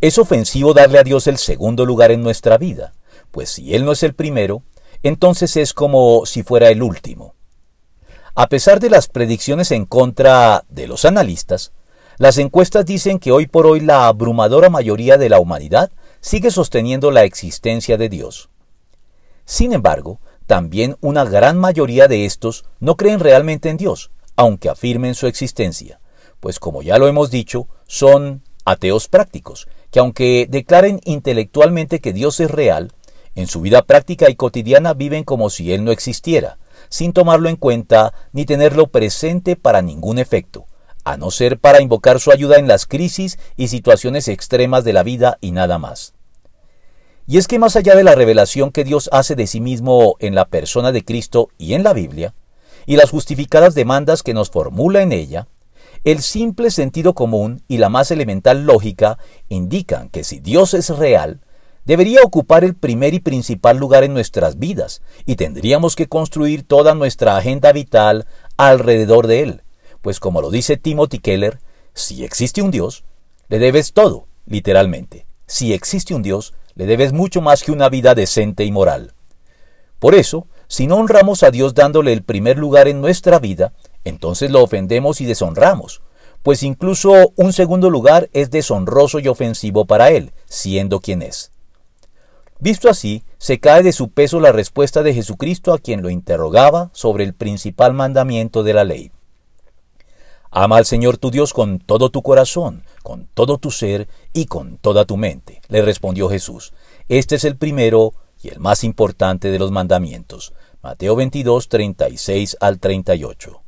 Es ofensivo darle a Dios el segundo lugar en nuestra vida, pues si Él no es el primero, entonces es como si fuera el último. A pesar de las predicciones en contra de los analistas, las encuestas dicen que hoy por hoy la abrumadora mayoría de la humanidad sigue sosteniendo la existencia de Dios. Sin embargo, también una gran mayoría de estos no creen realmente en Dios, aunque afirmen su existencia, pues como ya lo hemos dicho, son ateos prácticos, que aunque declaren intelectualmente que Dios es real, en su vida práctica y cotidiana viven como si Él no existiera, sin tomarlo en cuenta ni tenerlo presente para ningún efecto, a no ser para invocar su ayuda en las crisis y situaciones extremas de la vida y nada más. Y es que más allá de la revelación que Dios hace de sí mismo en la persona de Cristo y en la Biblia, y las justificadas demandas que nos formula en ella, el simple sentido común y la más elemental lógica indican que si Dios es real, debería ocupar el primer y principal lugar en nuestras vidas, y tendríamos que construir toda nuestra agenda vital alrededor de él, pues como lo dice Timothy Keller, si existe un Dios, le debes todo, literalmente. Si existe un Dios, le debes mucho más que una vida decente y moral. Por eso, si no honramos a Dios dándole el primer lugar en nuestra vida, entonces lo ofendemos y deshonramos, pues incluso un segundo lugar es deshonroso y ofensivo para Él, siendo quien es. Visto así, se cae de su peso la respuesta de Jesucristo a quien lo interrogaba sobre el principal mandamiento de la ley. Ama al Señor tu Dios con todo tu corazón, con todo tu ser y con toda tu mente, le respondió Jesús. Este es el primero y el más importante de los mandamientos. Mateo 22, 36 al 38.